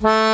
Mm-hmm.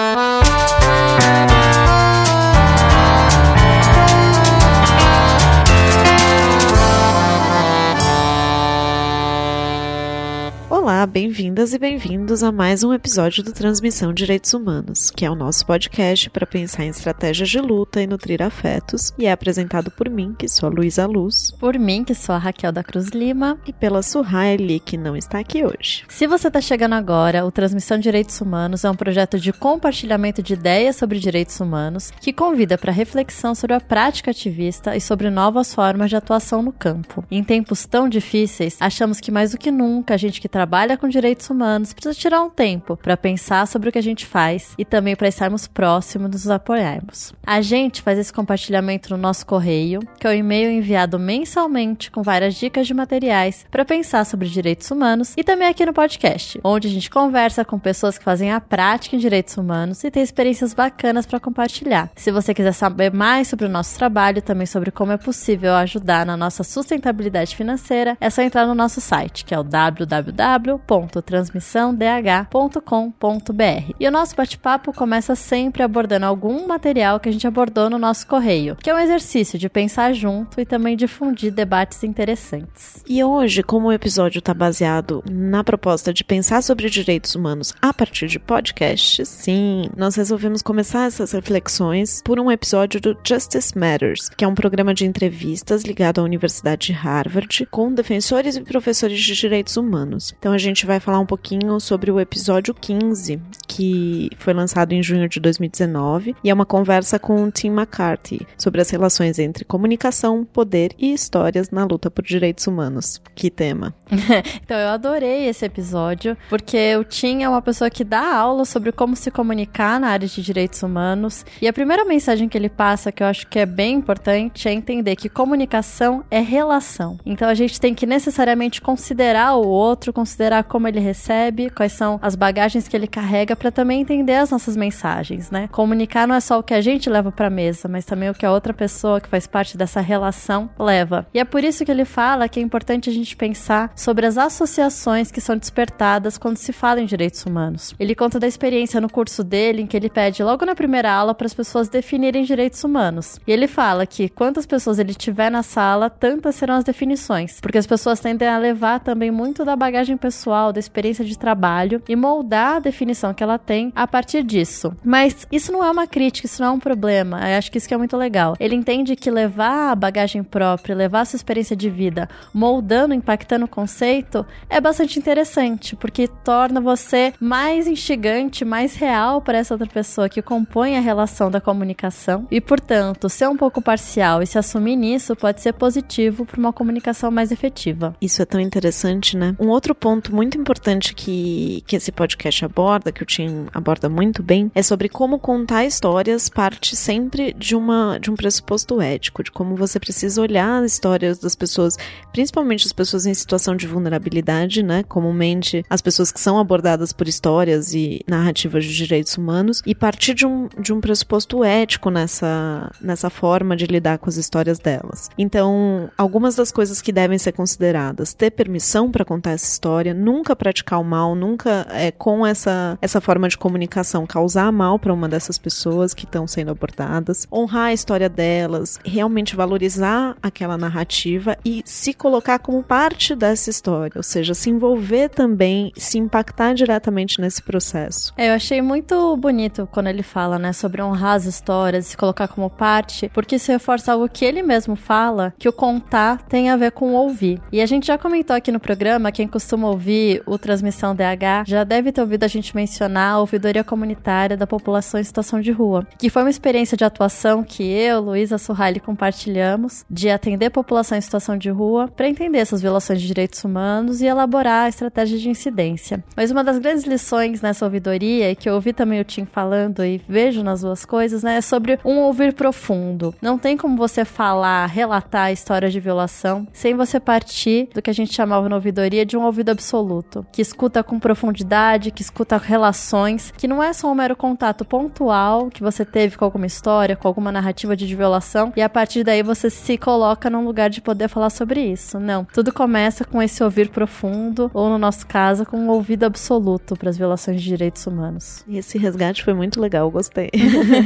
Bem-vindas e bem-vindos a mais um episódio do Transmissão Direitos Humanos, que é o nosso podcast para pensar em estratégias de luta e nutrir afetos, e é apresentado por mim, que sou a Luísa Luz, por mim, que sou a Raquel da Cruz Lima, e pela Suhaili, que não está aqui hoje. Se você está chegando agora, o Transmissão Direitos Humanos é um projeto de compartilhamento de ideias sobre direitos humanos que convida para reflexão sobre a prática ativista e sobre novas formas de atuação no campo. Em tempos tão difíceis, achamos que mais do que nunca a gente que trabalha trabalha com direitos humanos precisa tirar um tempo para pensar sobre o que a gente faz e também para estarmos próximos nos apoiarmos. A gente faz esse compartilhamento no nosso correio, que é o e-mail enviado mensalmente com várias dicas de materiais para pensar sobre direitos humanos e também aqui no podcast, onde a gente conversa com pessoas que fazem a prática em direitos humanos e tem experiências bacanas para compartilhar. Se você quiser saber mais sobre o nosso trabalho, também sobre como é possível ajudar na nossa sustentabilidade financeira, é só entrar no nosso site, que é o www www.transmissãodh.com.br. E o nosso bate-papo começa sempre abordando algum material que a gente abordou no nosso correio, que é um exercício de pensar junto e também difundir debates interessantes. E hoje, como o episódio está baseado na proposta de pensar sobre direitos humanos a partir de podcasts, sim, nós resolvemos começar essas reflexões por um episódio do Justice Matters, que é um programa de entrevistas ligado à Universidade de Harvard com defensores e professores de direitos humanos. Então a gente vai falar um pouquinho sobre o episódio 15, que foi lançado em junho de 2019, e é uma conversa com Tim McCarthy sobre as relações entre comunicação, poder e histórias na luta por direitos humanos. Que tema! então eu adorei esse episódio, porque o Tim é uma pessoa que dá aula sobre como se comunicar na área de direitos humanos, e a primeira mensagem que ele passa, que eu acho que é bem importante, é entender que comunicação é relação. Então a gente tem que necessariamente considerar o outro, considerar como ele recebe, quais são as bagagens que ele carrega para também entender as nossas mensagens, né? Comunicar não é só o que a gente leva para mesa, mas também o que a outra pessoa que faz parte dessa relação leva. E é por isso que ele fala que é importante a gente pensar sobre as associações que são despertadas quando se fala em direitos humanos. Ele conta da experiência no curso dele em que ele pede logo na primeira aula para as pessoas definirem direitos humanos. E ele fala que quantas pessoas ele tiver na sala, tantas serão as definições, porque as pessoas tendem a levar também muito da bagagem pessoal pessoal, da experiência de trabalho e moldar a definição que ela tem a partir disso. Mas isso não é uma crítica, isso não é um problema. Eu acho que isso que é muito legal. Ele entende que levar a bagagem própria, levar a sua experiência de vida, moldando, impactando o conceito, é bastante interessante, porque torna você mais instigante, mais real para essa outra pessoa que compõe a relação da comunicação. E, portanto, ser um pouco parcial e se assumir nisso pode ser positivo para uma comunicação mais efetiva. Isso é tão interessante, né? Um outro ponto ponto muito importante que, que esse podcast aborda, que o Tim aborda muito bem, é sobre como contar histórias parte sempre de, uma, de um pressuposto ético, de como você precisa olhar as histórias das pessoas, principalmente as pessoas em situação de vulnerabilidade, né? Comumente as pessoas que são abordadas por histórias e narrativas de direitos humanos, e partir de um, de um pressuposto ético nessa, nessa forma de lidar com as histórias delas. Então, algumas das coisas que devem ser consideradas, ter permissão para contar essa história, nunca praticar o mal, nunca é, com essa, essa forma de comunicação causar mal para uma dessas pessoas que estão sendo abordadas, honrar a história delas, realmente valorizar aquela narrativa e se colocar como parte dessa história, ou seja, se envolver também, se impactar diretamente nesse processo. É, eu achei muito bonito quando ele fala, né, sobre honrar as histórias, se colocar como parte, porque isso reforça algo que ele mesmo fala, que o contar tem a ver com ouvir. E a gente já comentou aqui no programa, quem costuma ouvir o Transmissão DH já deve ter ouvido a gente mencionar a ouvidoria comunitária da população em situação de rua, que foi uma experiência de atuação que eu, Luísa Surrali, compartilhamos de atender a população em situação de rua para entender essas violações de direitos humanos e elaborar a estratégia de incidência. Mas uma das grandes lições nessa ouvidoria, e que eu ouvi também o Tim falando e vejo nas duas coisas, né, é sobre um ouvir profundo. Não tem como você falar, relatar histórias de violação sem você partir do que a gente chamava na ouvidoria de um ouvido absoluto que escuta com profundidade, que escuta relações, que não é só um mero contato pontual que você teve com alguma história, com alguma narrativa de violação, e a partir daí você se coloca num lugar de poder falar sobre isso. Não. Tudo começa com esse ouvir profundo, ou no nosso caso, com um ouvido absoluto para as violações de direitos humanos. E esse resgate foi muito legal, gostei.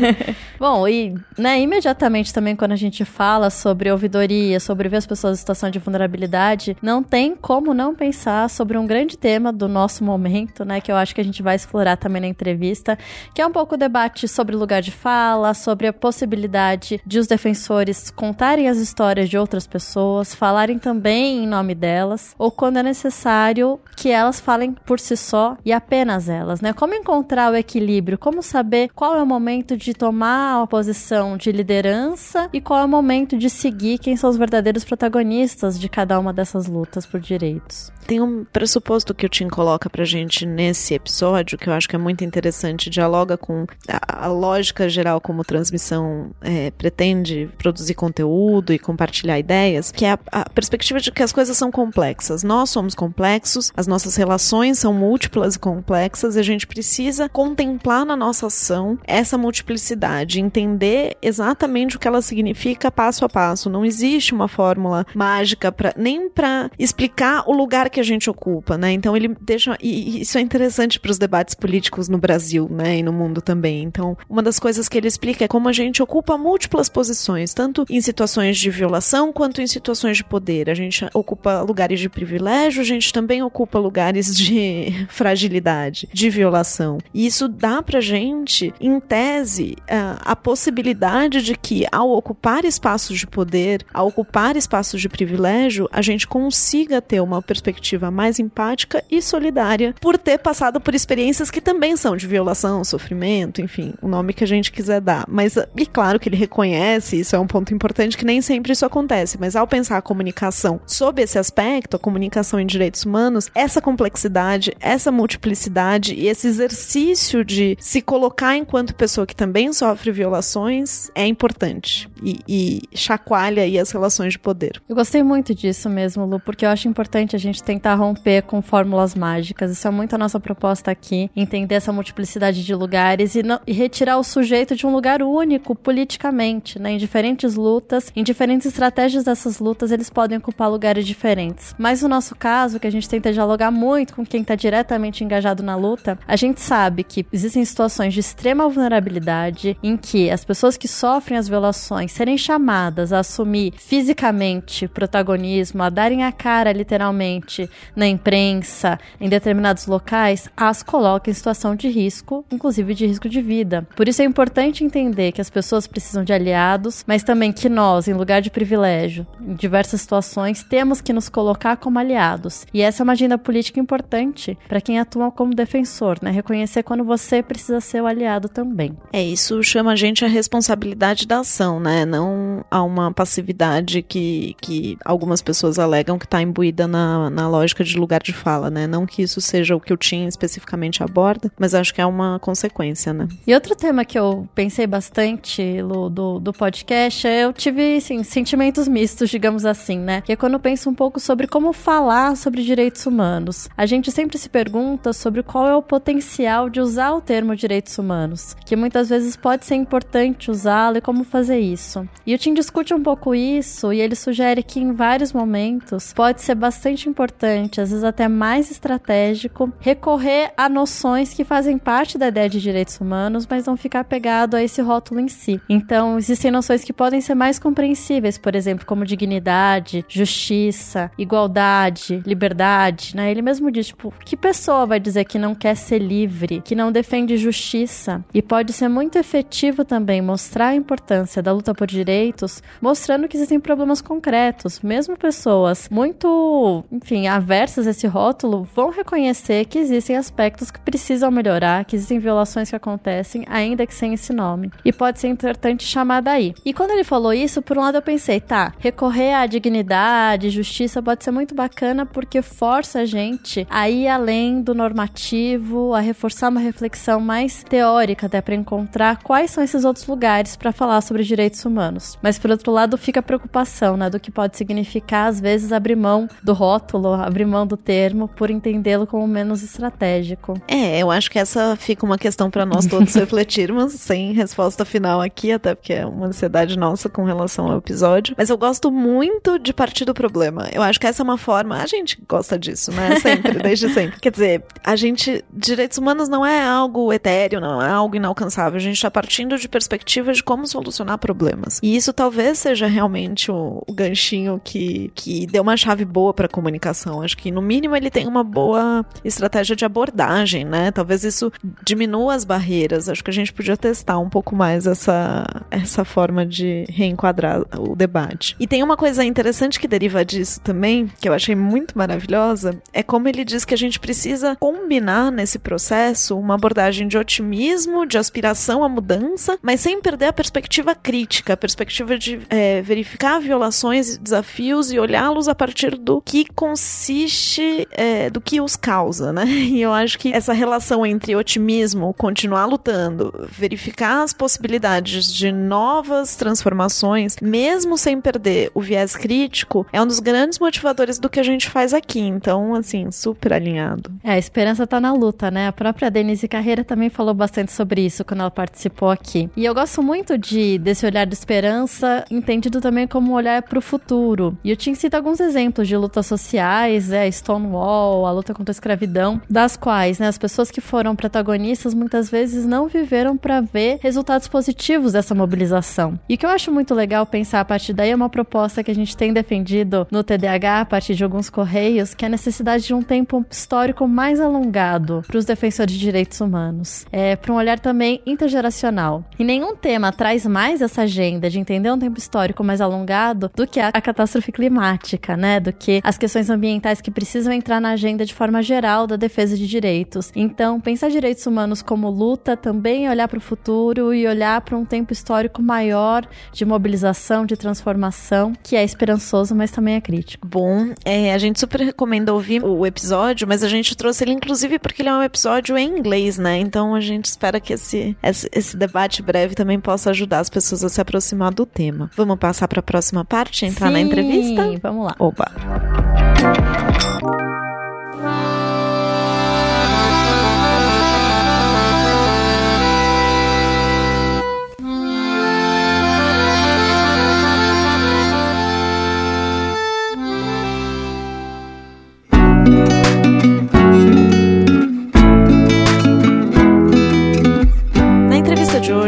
Bom, e né, imediatamente também quando a gente fala sobre ouvidoria, sobre ver as pessoas em situação de vulnerabilidade, não tem como não pensar sobre um grande tema do nosso momento, né, que eu acho que a gente vai explorar também na entrevista, que é um pouco o debate sobre lugar de fala, sobre a possibilidade de os defensores contarem as histórias de outras pessoas, falarem também em nome delas, ou quando é necessário que elas falem por si só e apenas elas, né? Como encontrar o equilíbrio, como saber qual é o momento de tomar a posição de liderança e qual é o momento de seguir quem são os verdadeiros protagonistas de cada uma dessas lutas por direitos. Tem um pressuposto que o Tim coloca pra gente nesse episódio que eu acho que é muito interessante, dialoga com a, a lógica geral como transmissão é, pretende produzir conteúdo e compartilhar ideias, que é a, a perspectiva de que as coisas são complexas. Nós somos complexos, as nossas relações são múltiplas e complexas e a gente precisa contemplar na nossa ação essa multiplicidade, entender exatamente o que ela significa passo a passo. Não existe uma fórmula mágica para nem para explicar o lugar que a gente ocupa, né? Então ele deixa e, isso é interessante para os debates políticos no Brasil, né, e no mundo também. Então, uma das coisas que ele explica é como a gente ocupa múltiplas posições, tanto em situações de violação quanto em situações de poder. A gente ocupa lugares de privilégio, a gente também ocupa lugares de fragilidade, de violação. E isso dá pra gente, em tese, a, possibilidade de que ao ocupar espaços de poder, ao ocupar espaços de privilégio, a gente consiga ter uma perspectiva mais empática e solidária por ter passado por experiências que também são de violação, sofrimento, enfim, o nome que a gente quiser dar. Mas, e claro que ele reconhece, isso é um ponto importante, que nem sempre isso acontece, mas ao pensar a comunicação sob esse aspecto, a comunicação em direitos humanos, essa complexidade, essa multiplicidade e esse exercício de se colocar enquanto pessoa que também sofre violações é importante e, e chacoalha aí as relações de poder. Eu gostei muito disso mesmo, Lu, porque eu acho importante a gente tentar romper com fórmulas mágicas. Isso é muito a nossa proposta aqui, entender essa multiplicidade de lugares e, não, e retirar o sujeito de um lugar único politicamente, né? Em diferentes lutas, em diferentes estratégias dessas lutas, eles podem ocupar lugares diferentes. Mas no nosso caso, que a gente tenta dialogar muito com quem está diretamente engajado na luta, a gente sabe que existem situações de extrema vulnerabilidade em que as pessoas que sofrem as violações serem chamadas a assumir fisicamente protagonismo, a darem a cara literalmente na imprensa, em determinados locais, as coloca em situação de risco, inclusive de risco de vida. Por isso é importante entender que as pessoas precisam de aliados, mas também que nós, em lugar de privilégio, em diversas situações, temos que nos colocar como aliados. E essa é uma agenda política importante para quem atua como defensor, né? Reconhecer quando você precisa ser o aliado também. É, isso chama a gente a responsabilidade da ação, né? Não a uma passividade que, que algumas pessoas alegam que está imbuída na, na lógica de lugar de fala, né? Não que isso seja o que o Tim especificamente aborda, mas acho que é uma consequência, né? E outro tema que eu pensei bastante, Lu, do, do podcast, é eu tive, assim, sentimentos mistos, digamos assim, né? Que é quando eu penso um pouco sobre como falar sobre direitos humanos. A gente sempre se pergunta sobre qual é o potencial de usar o termo direitos humanos, que muitas vezes pode ser importante usá-lo e como fazer isso. E o Tim discute um pouco isso e ele sugere que em vários momentos pode ser bastante importante, às vezes até mais estratégico, recorrer a noções que fazem parte da ideia de direitos humanos, mas não ficar pegado a esse rótulo em si. Então, existem noções que podem ser mais compreensíveis, por exemplo, como dignidade, justiça, igualdade, liberdade, né? Ele mesmo diz, tipo, que pessoa vai dizer que não quer ser livre, que não defende justiça? E pode ser muito efetivo também mostrar a importância da luta por direitos, mostrando que existem problemas concretos. Mesmo pessoas muito, enfim, aversas a esse rótulo vão reconhecer que existem aspectos que precisam melhorar, que existem violações que acontecem, ainda que sem esse nome. E pode ser importante chamar daí. E quando ele falou isso, por um lado eu pensei, tá, recorrer à dignidade, justiça pode ser muito bacana porque força a gente a ir além do normativo, a reforçar uma reflexão mais teórica até para encontrar quais são esses outros lugares para falar sobre direitos humanos. Mas por outro lado fica a preocupação, né, do que pode significar às vezes abrir mão do rótulo, abrir mão do termo termo por entendê-lo como menos estratégico. É, eu acho que essa fica uma questão para nós todos refletirmos, sem resposta final aqui, até porque é uma ansiedade nossa com relação ao episódio. Mas eu gosto muito de partir do problema. Eu acho que essa é uma forma. A gente gosta disso, né? Sempre, desde sempre. Quer dizer, a gente. Direitos humanos não é algo etéreo, não é algo inalcançável. A gente está partindo de perspectivas de como solucionar problemas. E isso talvez seja realmente o, o ganchinho que, que deu uma chave boa para comunicação. Acho que, no mínimo, ele tem uma boa estratégia de abordagem, né? Talvez isso diminua as barreiras. Acho que a gente podia testar um pouco mais essa, essa forma de reenquadrar o debate. E tem uma coisa interessante que deriva disso também, que eu achei muito maravilhosa, é como ele diz que a gente precisa combinar nesse processo uma abordagem de otimismo, de aspiração à mudança, mas sem perder a perspectiva crítica, a perspectiva de é, verificar violações e desafios e olhá-los a partir do que consiste, é, do que os causa, né? E eu acho que essa relação entre otimismo, continuar lutando, verificar as possibilidades de novas transformações, mesmo sem perder o viés crítico, é um dos grandes motivadores do que a gente faz aqui. Então, assim, super alinhado. É, a esperança tá na luta, né? A própria Denise Carreira também falou bastante sobre isso quando ela participou aqui. E eu gosto muito de desse olhar de esperança, entendido também como um olhar para o futuro. E eu tinha cito alguns exemplos de lutas sociais, é, Stonewall, a luta contra a escravidão, das quais, né, as pessoas que foram protagonistas muitas vezes não viveram para ver resultados positivos dessa mobilização. E o que eu acho muito legal pensar a partir daí é uma proposta que a gente tem defendido no TDAH a partir de alguns correios, que é a necessidade de um tempo histórico mais alongado para os defensores de direitos humanos, é, para um olhar também intergeracional. E nenhum tema traz mais essa agenda de entender um tempo histórico mais alongado do que a, a catástrofe climática, né? Do que as questões ambientais que precisam entrar na agenda de forma geral da defesa de direitos. Então, pensar direitos humanos como luta também é olhar para o futuro e olhar para um tempo histórico maior de mobilização, de transformação, que é esperançoso, mas também é crítico. Bom, é, a gente super recomenda ouvir o episódio, mas a gente trouxe ele inclusive porque ele é um episódio em inglês, né? Então a gente espera que esse, esse, esse debate breve também possa ajudar as pessoas a se aproximar do tema. Vamos passar para a próxima parte, entrar Sim, na entrevista? Vamos lá. Opa!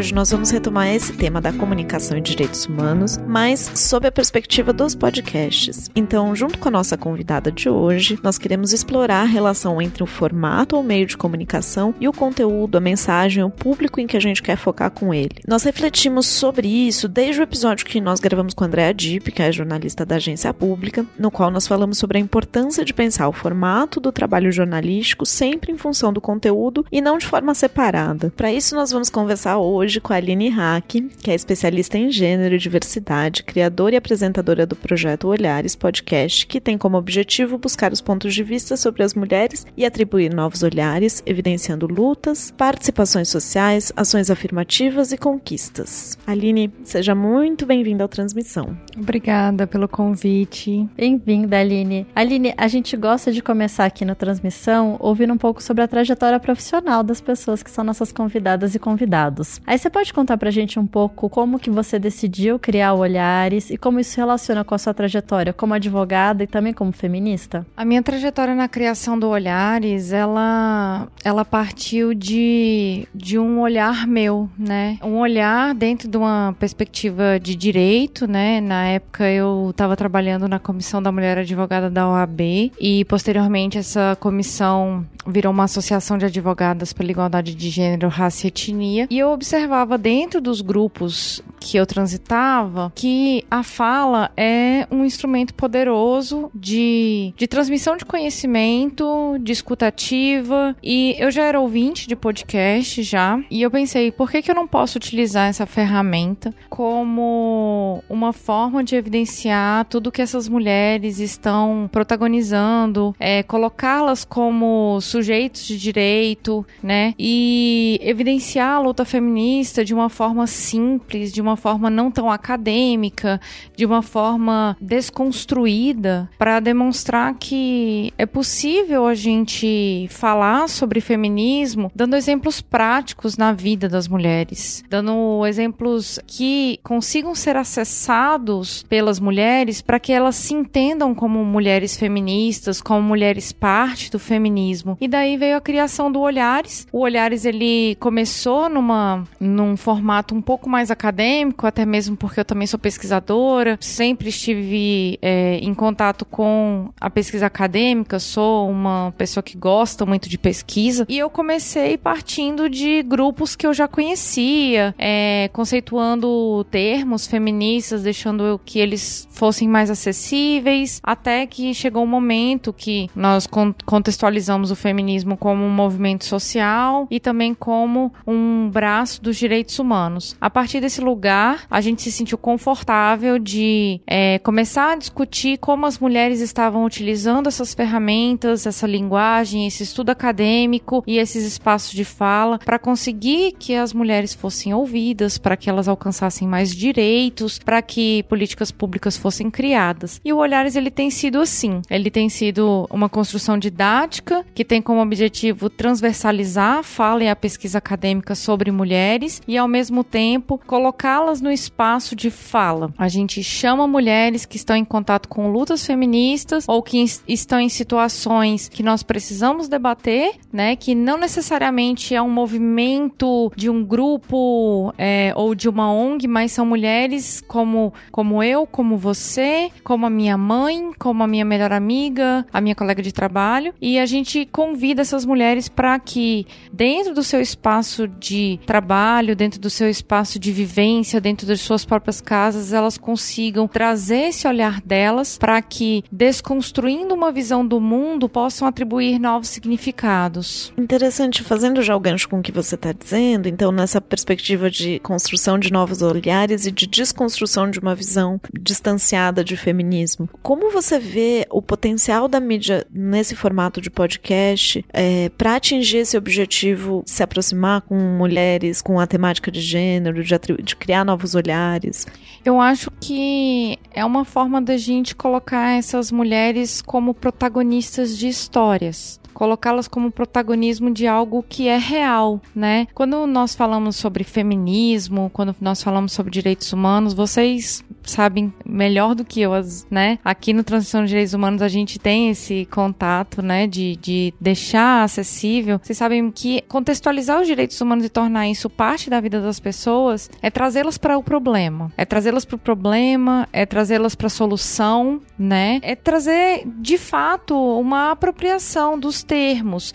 Hoje nós vamos retomar esse tema da comunicação e direitos humanos, mas sob a perspectiva dos podcasts. Então, junto com a nossa convidada de hoje, nós queremos explorar a relação entre o formato ou meio de comunicação e o conteúdo, a mensagem, o público em que a gente quer focar com ele. Nós refletimos sobre isso desde o episódio que nós gravamos com a Andrea Dipp, que é jornalista da agência pública, no qual nós falamos sobre a importância de pensar o formato do trabalho jornalístico sempre em função do conteúdo e não de forma separada. Para isso, nós vamos conversar hoje com a Aline Hack, que é especialista em gênero e diversidade, criadora e apresentadora do projeto Olhares Podcast, que tem como objetivo buscar os pontos de vista sobre as mulheres e atribuir novos olhares, evidenciando lutas, participações sociais, ações afirmativas e conquistas. Aline, seja muito bem-vinda à transmissão. Obrigada pelo convite. Bem-vinda, Aline. Aline, a gente gosta de começar aqui na transmissão ouvindo um pouco sobre a trajetória profissional das pessoas que são nossas convidadas e convidados. Você pode contar pra gente um pouco como que você decidiu criar Olhares e como isso relaciona com a sua trajetória como advogada e também como feminista? A minha trajetória na criação do Olhares, ela, ela partiu de, de um olhar meu, né? Um olhar dentro de uma perspectiva de direito, né? Na época eu estava trabalhando na Comissão da Mulher Advogada da OAB e posteriormente essa comissão virou uma associação de advogadas pela igualdade de gênero, raça e etnia. E eu observava dentro dos grupos que eu transitava que a fala é um instrumento poderoso de, de transmissão de conhecimento, de escutativa. E eu já era ouvinte de podcast já. E eu pensei, por que, que eu não posso utilizar essa ferramenta como uma forma de evidenciar tudo que essas mulheres estão protagonizando, é, colocá-las como sujeitos de direito, né? E evidenciar a luta feminista de uma forma simples, de uma forma não tão acadêmica, de uma forma desconstruída, para demonstrar que é possível a gente falar sobre feminismo dando exemplos práticos na vida das mulheres, dando exemplos que consigam ser acessados pelas mulheres para que elas se entendam como mulheres feministas, como mulheres parte do feminismo. E daí veio a criação do Olhares. O Olhares ele começou numa num formato um pouco mais acadêmico, até mesmo porque eu também sou pesquisadora, sempre estive é, em contato com a pesquisa acadêmica, sou uma pessoa que gosta muito de pesquisa. E eu comecei partindo de grupos que eu já conhecia, é, conceituando termos feministas, deixando que eles fossem mais acessíveis, até que chegou um momento que nós contextualizamos o feminismo como um movimento social e também como um braço dos direitos humanos. A partir desse lugar, a gente se sentiu confortável de é, começar a discutir como as mulheres estavam utilizando essas ferramentas, essa linguagem, esse estudo acadêmico e esses espaços de fala para conseguir que as mulheres fossem ouvidas, para que elas alcançassem mais direitos, para que políticas públicas fossem criadas. E o Olhares ele tem sido assim. Ele tem sido uma construção didática que tem como objetivo transversalizar a fala e a pesquisa acadêmica sobre mulheres e ao mesmo tempo colocá-las no espaço de fala. A gente chama mulheres que estão em contato com lutas feministas ou que estão em situações que nós precisamos debater, né? Que não necessariamente é um movimento de um grupo é, ou de uma ONG, mas são mulheres como, como eu, como você, como a minha mãe, como a minha melhor amiga, a minha colega de trabalho. E a gente convida essas mulheres para que, dentro do seu espaço de trabalho, dentro do seu espaço de vivência, dentro das suas próprias casas, elas consigam trazer esse olhar delas para que, desconstruindo uma visão do mundo, possam atribuir novos significados. Interessante, fazendo já o gancho com o que você está dizendo, então, nessa perspectiva de construção de novos olhares e de desconstrução de uma visão distanciada de feminismo, como você vê o potencial da mídia nesse formato de podcast é, para atingir esse objetivo, se aproximar com mulheres, com a temática de gênero, de, de criar novos olhares? Eu acho que é uma forma da gente colocar essas mulheres como protagonistas de histórias colocá-las como protagonismo de algo que é real, né? Quando nós falamos sobre feminismo, quando nós falamos sobre direitos humanos, vocês sabem melhor do que eu, né? Aqui no Transição de Direitos Humanos a gente tem esse contato, né? De, de deixar acessível. Vocês sabem que contextualizar os direitos humanos e tornar isso parte da vida das pessoas é trazê-las para o problema. É trazê-las para o problema, é trazê-las para a solução, né? É trazer de fato uma apropriação dos termos.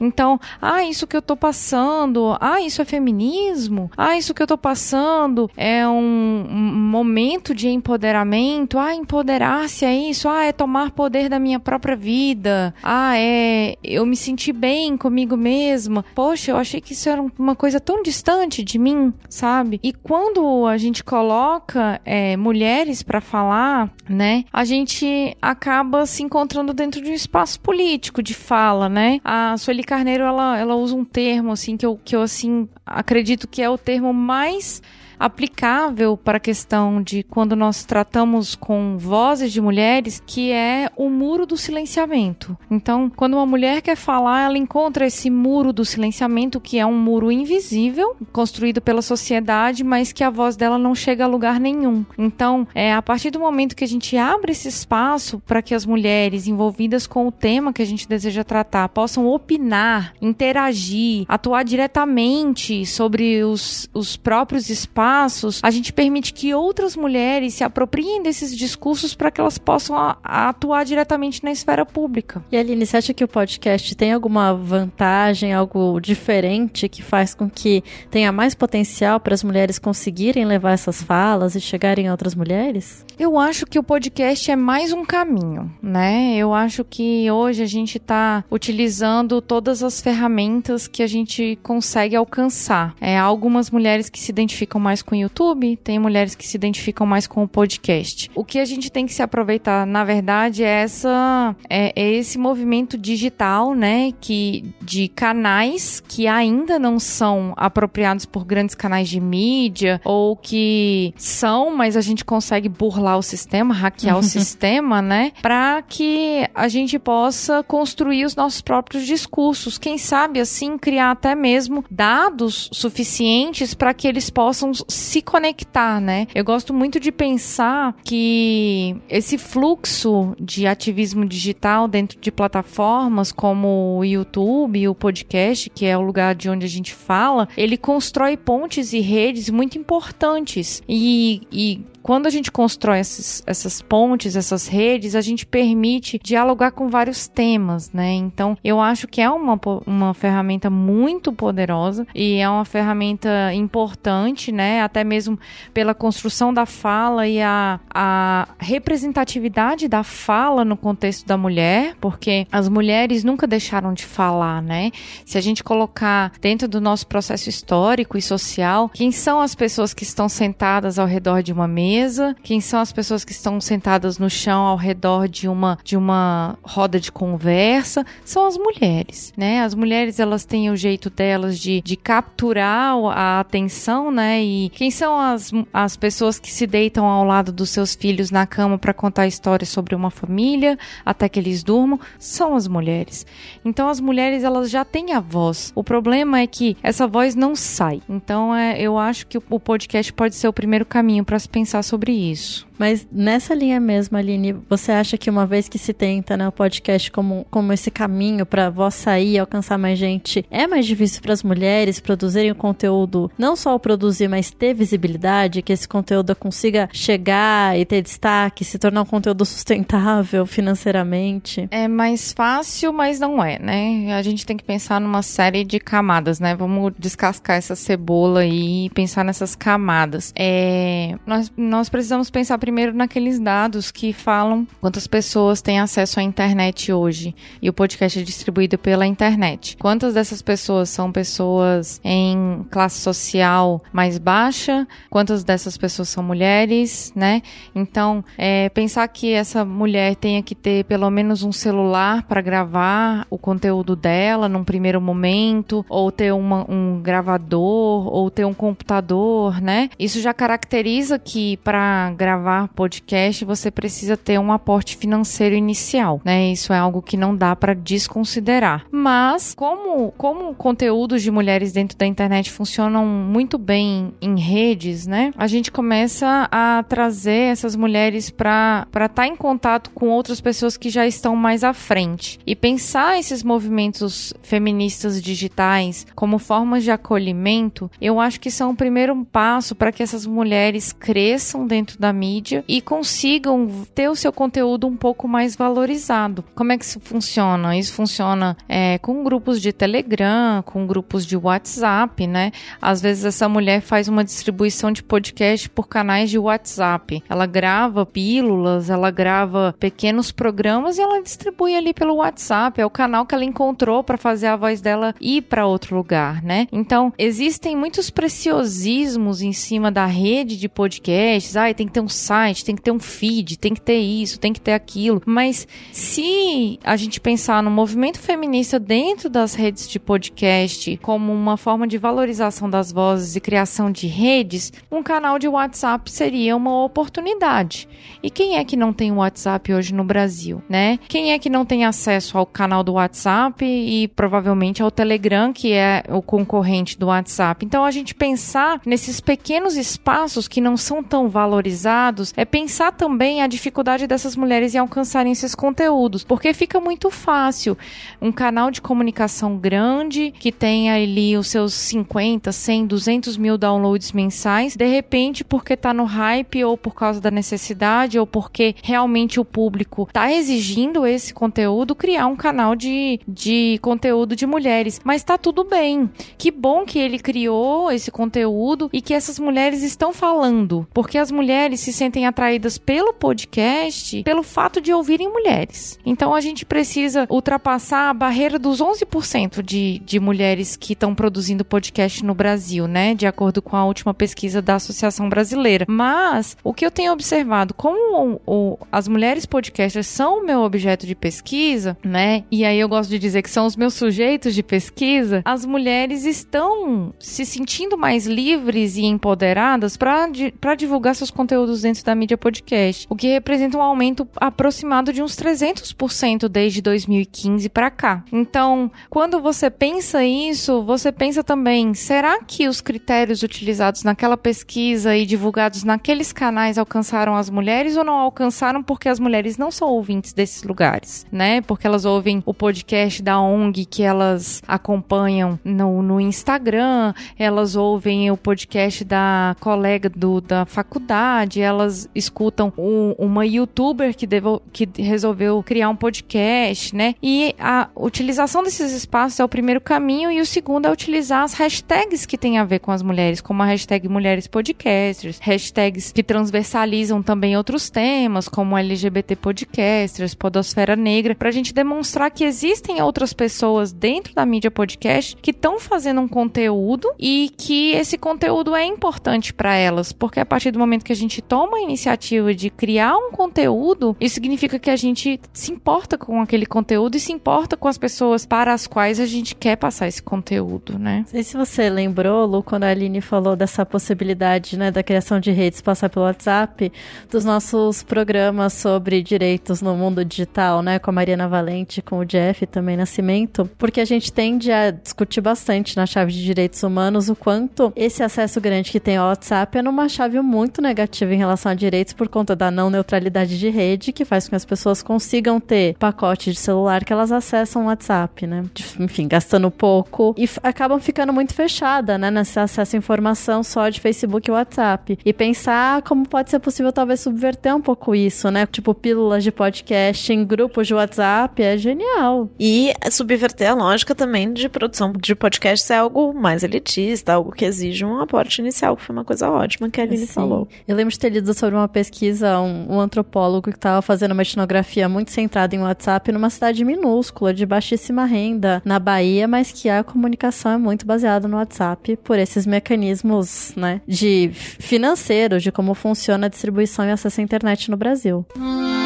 Então, ah, isso que eu tô passando, ah, isso é feminismo, ah, isso que eu tô passando é um, um momento de empoderamento, ah, empoderar-se é isso, ah, é tomar poder da minha própria vida, ah, é eu me sentir bem comigo mesma. Poxa, eu achei que isso era uma coisa tão distante de mim, sabe? E quando a gente coloca é, mulheres para falar, né, a gente acaba se encontrando dentro de um espaço político de fala, né? A Sueli Carneiro, ela, ela usa um termo, assim, que eu, que eu, assim, acredito que é o termo mais aplicável para a questão de quando nós tratamos com vozes de mulheres, que é o muro do silenciamento. Então, quando uma mulher quer falar, ela encontra esse muro do silenciamento, que é um muro invisível, construído pela sociedade, mas que a voz dela não chega a lugar nenhum. Então, é a partir do momento que a gente abre esse espaço para que as mulheres envolvidas com o tema que a gente deseja tratar possam opinar, interagir, atuar diretamente sobre os, os próprios espaços espaços, a gente permite que outras mulheres se apropriem desses discursos para que elas possam atuar diretamente na esfera pública. E Aline, você acha que o podcast tem alguma vantagem, algo diferente que faz com que tenha mais potencial para as mulheres conseguirem levar essas falas e chegarem a outras mulheres? Eu acho que o podcast é mais um caminho, né? Eu acho que hoje a gente está utilizando todas as ferramentas que a gente consegue alcançar. É, algumas mulheres que se identificam mais mais com o YouTube, tem mulheres que se identificam mais com o podcast. O que a gente tem que se aproveitar, na verdade, é essa é, é esse movimento digital, né, que de canais que ainda não são apropriados por grandes canais de mídia ou que são, mas a gente consegue burlar o sistema, hackear o sistema, né, para que a gente possa construir os nossos próprios discursos. Quem sabe assim criar até mesmo dados suficientes para que eles possam se conectar, né? Eu gosto muito de pensar que esse fluxo de ativismo digital dentro de plataformas como o YouTube e o podcast, que é o lugar de onde a gente fala, ele constrói pontes e redes muito importantes. E, e quando a gente constrói esses, essas pontes, essas redes, a gente permite dialogar com vários temas, né? Então, eu acho que é uma, uma ferramenta muito poderosa e é uma ferramenta importante, né? Até mesmo pela construção da fala e a, a representatividade da fala no contexto da mulher, porque as mulheres nunca deixaram de falar, né? Se a gente colocar dentro do nosso processo histórico e social, quem são as pessoas que estão sentadas ao redor de uma mesa? Mesa, quem são as pessoas que estão sentadas no chão ao redor de uma de uma roda de conversa, são as mulheres, né? As mulheres elas têm o jeito delas de, de capturar a atenção, né? E quem são as, as pessoas que se deitam ao lado dos seus filhos na cama para contar histórias sobre uma família até que eles durmam? São as mulheres. Então as mulheres elas já têm a voz. O problema é que essa voz não sai. Então é, eu acho que o podcast pode ser o primeiro caminho para se pensar sobre isso. Mas nessa linha mesmo, Aline, você acha que uma vez que se tenta né, o podcast como, como esse caminho para voz sair e alcançar mais gente, é mais difícil para as mulheres produzirem o conteúdo, não só o produzir, mas ter visibilidade, que esse conteúdo consiga chegar e ter destaque, se tornar um conteúdo sustentável financeiramente? É mais fácil, mas não é, né? A gente tem que pensar numa série de camadas, né? Vamos descascar essa cebola e pensar nessas camadas. É, nós, nós precisamos pensar primeiro naqueles dados que falam quantas pessoas têm acesso à internet hoje. E o podcast é distribuído pela internet. Quantas dessas pessoas são pessoas em classe social mais baixa? Quantas dessas pessoas são mulheres, né? Então, é, pensar que essa mulher tenha que ter pelo menos um celular para gravar o conteúdo dela num primeiro momento, ou ter uma, um gravador, ou ter um computador, né? Isso já caracteriza que para gravar gravar podcast, você precisa ter um aporte financeiro inicial, né? Isso é algo que não dá para desconsiderar. Mas como como conteúdos de mulheres dentro da internet funcionam muito bem em redes, né? A gente começa a trazer essas mulheres para para estar tá em contato com outras pessoas que já estão mais à frente e pensar esses movimentos feministas digitais como formas de acolhimento, eu acho que são o primeiro passo para que essas mulheres cresçam dentro da mídia mídia e consigam ter o seu conteúdo um pouco mais valorizado. Como é que isso funciona? Isso funciona é, com grupos de Telegram, com grupos de WhatsApp, né? Às vezes essa mulher faz uma distribuição de podcast por canais de WhatsApp. Ela grava pílulas, ela grava pequenos programas e ela distribui ali pelo WhatsApp. É o canal que ela encontrou para fazer a voz dela ir para outro lugar, né? Então, existem muitos preciosismos em cima da rede de podcasts. Ah, tem que ter um site site, tem que ter um feed, tem que ter isso, tem que ter aquilo. Mas se a gente pensar no movimento feminista dentro das redes de podcast como uma forma de valorização das vozes e criação de redes, um canal de WhatsApp seria uma oportunidade. E quem é que não tem WhatsApp hoje no Brasil, né? Quem é que não tem acesso ao canal do WhatsApp e provavelmente ao Telegram, que é o concorrente do WhatsApp? Então a gente pensar nesses pequenos espaços que não são tão valorizados é pensar também a dificuldade dessas mulheres em alcançarem esses conteúdos, porque fica muito fácil um canal de comunicação grande que tem ali os seus 50, 100, 200 mil downloads mensais, de repente, porque tá no hype ou por causa da necessidade ou porque realmente o público tá exigindo esse conteúdo, criar um canal de, de conteúdo de mulheres. Mas tá tudo bem. Que bom que ele criou esse conteúdo e que essas mulheres estão falando, porque as mulheres se sentem sentem atraídas pelo podcast pelo fato de ouvirem mulheres. Então a gente precisa ultrapassar a barreira dos 11% de, de mulheres que estão produzindo podcast no Brasil, né? De acordo com a última pesquisa da Associação Brasileira. Mas o que eu tenho observado, como o, o, as mulheres podcasters são o meu objeto de pesquisa, né? E aí eu gosto de dizer que são os meus sujeitos de pesquisa, as mulheres estão se sentindo mais livres e empoderadas para divulgar seus conteúdos dentro da mídia podcast, o que representa um aumento aproximado de uns 300% desde 2015 para cá. Então, quando você pensa isso, você pensa também, será que os critérios utilizados naquela pesquisa e divulgados naqueles canais alcançaram as mulheres ou não alcançaram porque as mulheres não são ouvintes desses lugares, né? Porque elas ouvem o podcast da ONG que elas acompanham no, no Instagram, elas ouvem o podcast da colega do, da faculdade, elas escutam um, uma youtuber que, devo, que resolveu criar um podcast, né? E a utilização desses espaços é o primeiro caminho e o segundo é utilizar as hashtags que têm a ver com as mulheres, como a hashtag Mulheres Podcasters, hashtags que transversalizam também outros temas, como LGBT Podcasters, Podosfera Negra, para a gente demonstrar que existem outras pessoas dentro da mídia podcast que estão fazendo um conteúdo e que esse conteúdo é importante para elas, porque a partir do momento que a gente toma a iniciativa de criar um conteúdo, isso significa que a gente se importa com aquele conteúdo e se importa com as pessoas para as quais a gente quer passar esse conteúdo, né? Não sei se você lembrou, Lu, quando a Aline falou dessa possibilidade, né, da criação de redes passar pelo WhatsApp, dos nossos programas sobre direitos no mundo digital, né, com a Mariana Valente, com o Jeff também Nascimento, porque a gente tende a discutir bastante na chave de direitos humanos o quanto esse acesso grande que tem ao WhatsApp é numa chave muito negativa em relação a direitos por conta da não neutralidade de rede, que faz com que as pessoas consigam ter pacote de celular que elas acessam o WhatsApp, né? Enfim, gastando pouco e acabam ficando muito fechada, né, nesse acesso à informação só de Facebook e WhatsApp. E pensar como pode ser possível talvez subverter um pouco isso, né? Tipo pílulas de podcast em grupos de WhatsApp é genial. E subverter a lógica também de produção de podcast é algo mais elitista, algo que exige um aporte inicial, que foi uma coisa ótima que a Aline Sim. falou. Eu lembro de ter lido sobre uma pesquisa, um, um antropólogo que estava fazendo uma etnografia muito centrada em WhatsApp numa cidade minúscula, de baixíssima renda, na Bahia, mas que a comunicação é muito baseada no WhatsApp por esses mecanismos, né, de financeiros, de como funciona a distribuição e acesso à internet no Brasil. Hum.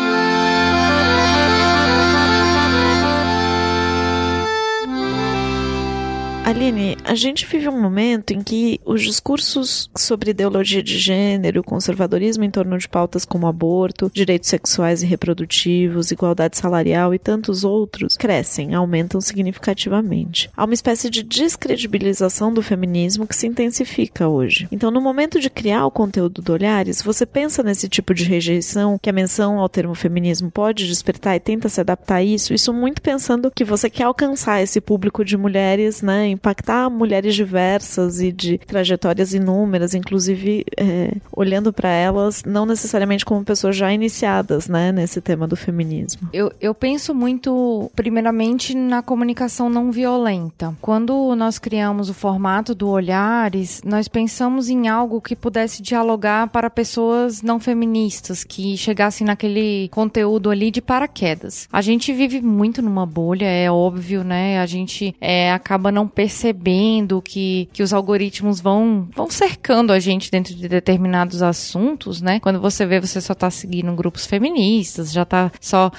Aline, a gente vive um momento em que os discursos sobre ideologia de gênero, conservadorismo em torno de pautas como aborto, direitos sexuais e reprodutivos, igualdade salarial e tantos outros crescem, aumentam significativamente. Há uma espécie de descredibilização do feminismo que se intensifica hoje. Então, no momento de criar o conteúdo do Olhares, você pensa nesse tipo de rejeição que a menção ao termo feminismo pode despertar e tenta se adaptar a isso, isso muito pensando que você quer alcançar esse público de mulheres, né, impactar mulheres diversas e de trajetórias inúmeras, inclusive é, olhando para elas não necessariamente como pessoas já iniciadas, né, nesse tema do feminismo. Eu, eu penso muito, primeiramente, na comunicação não violenta. Quando nós criamos o formato do Olhares, nós pensamos em algo que pudesse dialogar para pessoas não feministas, que chegassem naquele conteúdo ali de paraquedas. A gente vive muito numa bolha, é óbvio, né? A gente é, acaba não percebendo percebendo que, que os algoritmos vão, vão cercando a gente dentro de determinados assuntos, né? Quando você vê, você só tá seguindo grupos feministas, já tá só,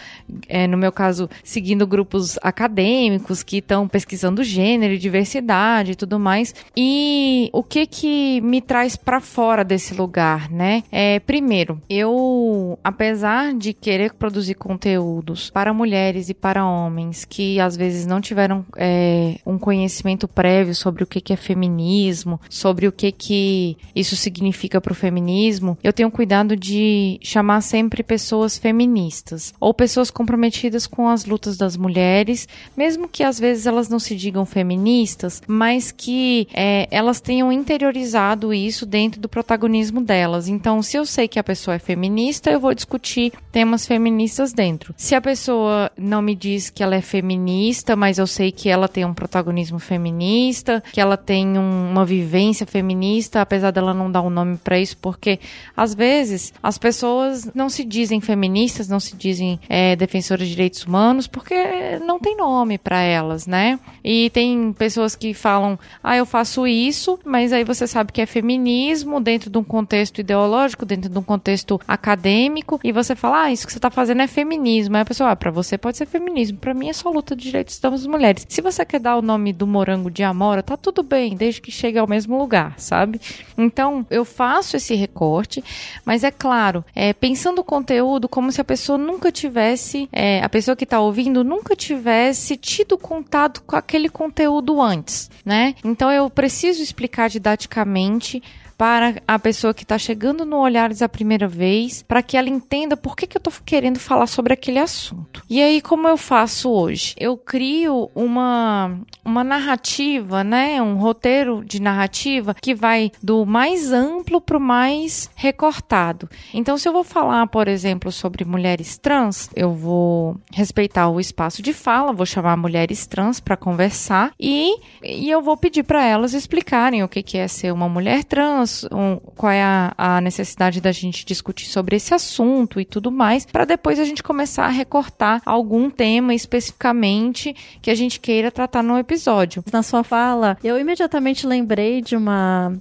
é, no meu caso, seguindo grupos acadêmicos que estão pesquisando gênero diversidade e tudo mais. E o que que me traz para fora desse lugar, né? É, primeiro, eu, apesar de querer produzir conteúdos para mulheres e para homens que às vezes não tiveram é, um conhecimento conhecimento prévio sobre o que é feminismo, sobre o que que isso significa para o feminismo, eu tenho cuidado de chamar sempre pessoas feministas ou pessoas comprometidas com as lutas das mulheres, mesmo que às vezes elas não se digam feministas, mas que é, elas tenham interiorizado isso dentro do protagonismo delas. Então, se eu sei que a pessoa é feminista, eu vou discutir temas feministas dentro. Se a pessoa não me diz que ela é feminista, mas eu sei que ela tem um protagonismo feminista feminista, que ela tem um, uma vivência feminista, apesar dela não dar um nome para isso, porque às vezes as pessoas não se dizem feministas, não se dizem é, defensoras de direitos humanos, porque não tem nome para elas, né? E tem pessoas que falam, ah, eu faço isso, mas aí você sabe que é feminismo dentro de um contexto ideológico, dentro de um contexto acadêmico, e você fala, ah, isso que você tá fazendo é feminismo. Aí a pessoa, ah, pra você pode ser feminismo, para mim é só luta de direitos das mulheres. Se você quer dar o nome do morango de Amora, tá tudo bem, desde que chegue ao mesmo lugar, sabe? Então, eu faço esse recorte, mas é claro, é, pensando o conteúdo como se a pessoa nunca tivesse, é, a pessoa que está ouvindo nunca tivesse tido contato com aquele conteúdo antes, né? Então, eu preciso explicar didaticamente para a pessoa que está chegando no Olhares a primeira vez, para que ela entenda por que, que eu estou querendo falar sobre aquele assunto. E aí, como eu faço hoje? Eu crio uma, uma narrativa, né? Um roteiro de narrativa que vai do mais amplo para o mais recortado. Então, se eu vou falar, por exemplo, sobre mulheres trans, eu vou respeitar o espaço de fala, vou chamar mulheres trans para conversar e, e eu vou pedir para elas explicarem o que, que é ser uma mulher trans um, qual é a, a, necessidade da gente discutir sobre esse assunto e tudo mais, para depois a gente começar a recortar algum tema especificamente que a gente queira tratar no episódio. Na sua fala, eu imediatamente lembrei de uma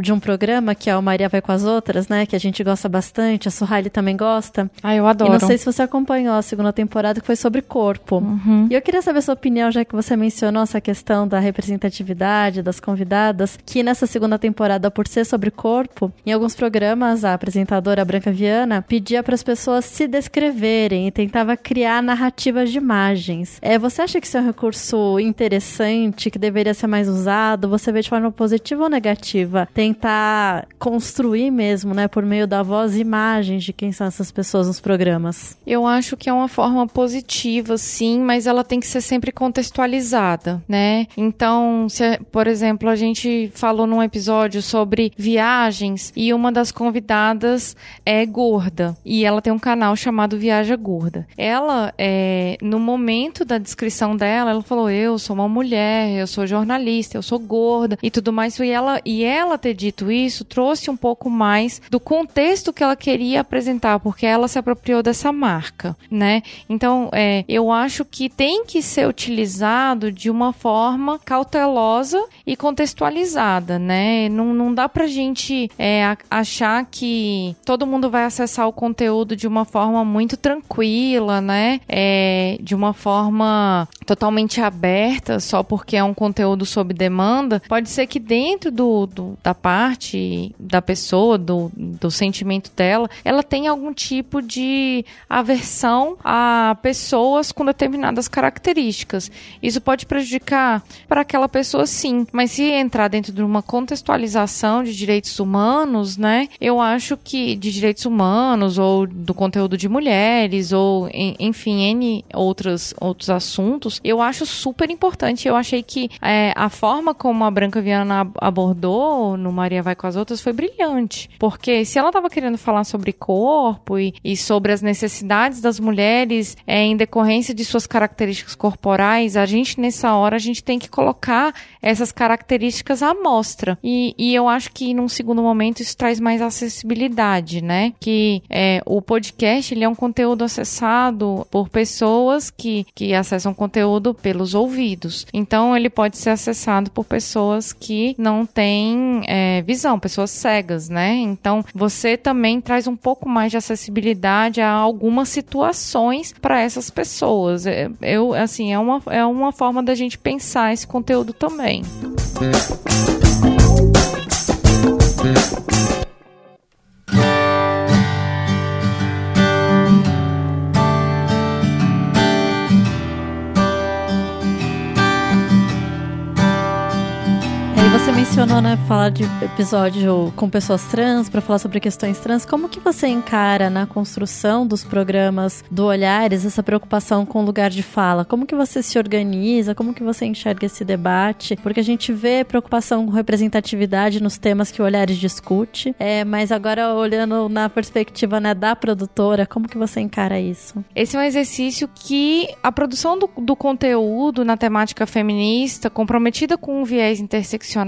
de um programa que é o Maria Vai com as Outras, né? Que a gente gosta bastante, a Suhaili também gosta. Ah, eu adoro. E não sei se você acompanhou a segunda temporada que foi sobre corpo. Uhum. E eu queria saber a sua opinião, já que você mencionou essa questão da representatividade das convidadas, que nessa segunda temporada, por ser sobre corpo, em alguns programas a apresentadora Branca Viana pedia para as pessoas se descreverem e tentava criar narrativas de imagens. É, você acha que isso é um recurso interessante, que deveria ser mais usado? Você vê de forma positiva ou negativa? Tentar construir mesmo, né, por meio da voz, imagens de quem são essas pessoas nos programas. Eu acho que é uma forma positiva, sim, mas ela tem que ser sempre contextualizada, né? Então, se, por exemplo, a gente falou num episódio sobre viagens e uma das convidadas é gorda e ela tem um canal chamado Viaja Gorda. Ela, é, no momento da descrição dela, ela falou: Eu sou uma mulher, eu sou jornalista, eu sou gorda e tudo mais. E ela, e ela ter dito isso trouxe um pouco mais do contexto que ela queria apresentar, porque ela se apropriou dessa marca, né? Então, é, eu acho que tem que ser utilizado de uma forma cautelosa e contextualizada, né? Não, não dá pra gente é, achar que todo mundo vai acessar o conteúdo de uma forma muito tranquila, né? É, de uma forma totalmente aberta, só porque é um conteúdo sob demanda. Pode ser que dentro do, do da parte da pessoa, do, do sentimento dela, ela tenha algum tipo de aversão a pessoas com determinadas características. Isso pode prejudicar para aquela pessoa, sim, mas se entrar dentro de uma contextualização de direitos humanos, né? Eu acho que de direitos humanos ou do conteúdo de mulheres ou enfim, N outros, outros assuntos, eu acho super importante. Eu achei que é, a forma como a Branca Viana abordou no Maria Vai com as Outras foi brilhante. Porque se ela estava querendo falar sobre corpo e, e, sobre as necessidades das mulheres é, em decorrência de suas características corporais, a gente nessa hora a gente tem que colocar essas características à mostra. E, e eu acho que num segundo momento isso traz mais acessibilidade, né? Que é, o podcast ele é um conteúdo acessado por pessoas que, que acessam conteúdo pelos ouvidos. Então ele pode ser acessado por pessoas que não têm é, visão, pessoas cegas, né? Então você também traz um pouco mais de acessibilidade a algumas situações para essas pessoas. É, eu, assim, é uma, é uma forma da gente pensar esse conteúdo também também. mencionou, né, falar de episódio com pessoas trans, para falar sobre questões trans. Como que você encara na construção dos programas do Olhares essa preocupação com o lugar de fala? Como que você se organiza? Como que você enxerga esse debate? Porque a gente vê preocupação com representatividade nos temas que o Olhares discute, é, mas agora olhando na perspectiva né, da produtora, como que você encara isso? Esse é um exercício que a produção do, do conteúdo na temática feminista, comprometida com um viés interseccional,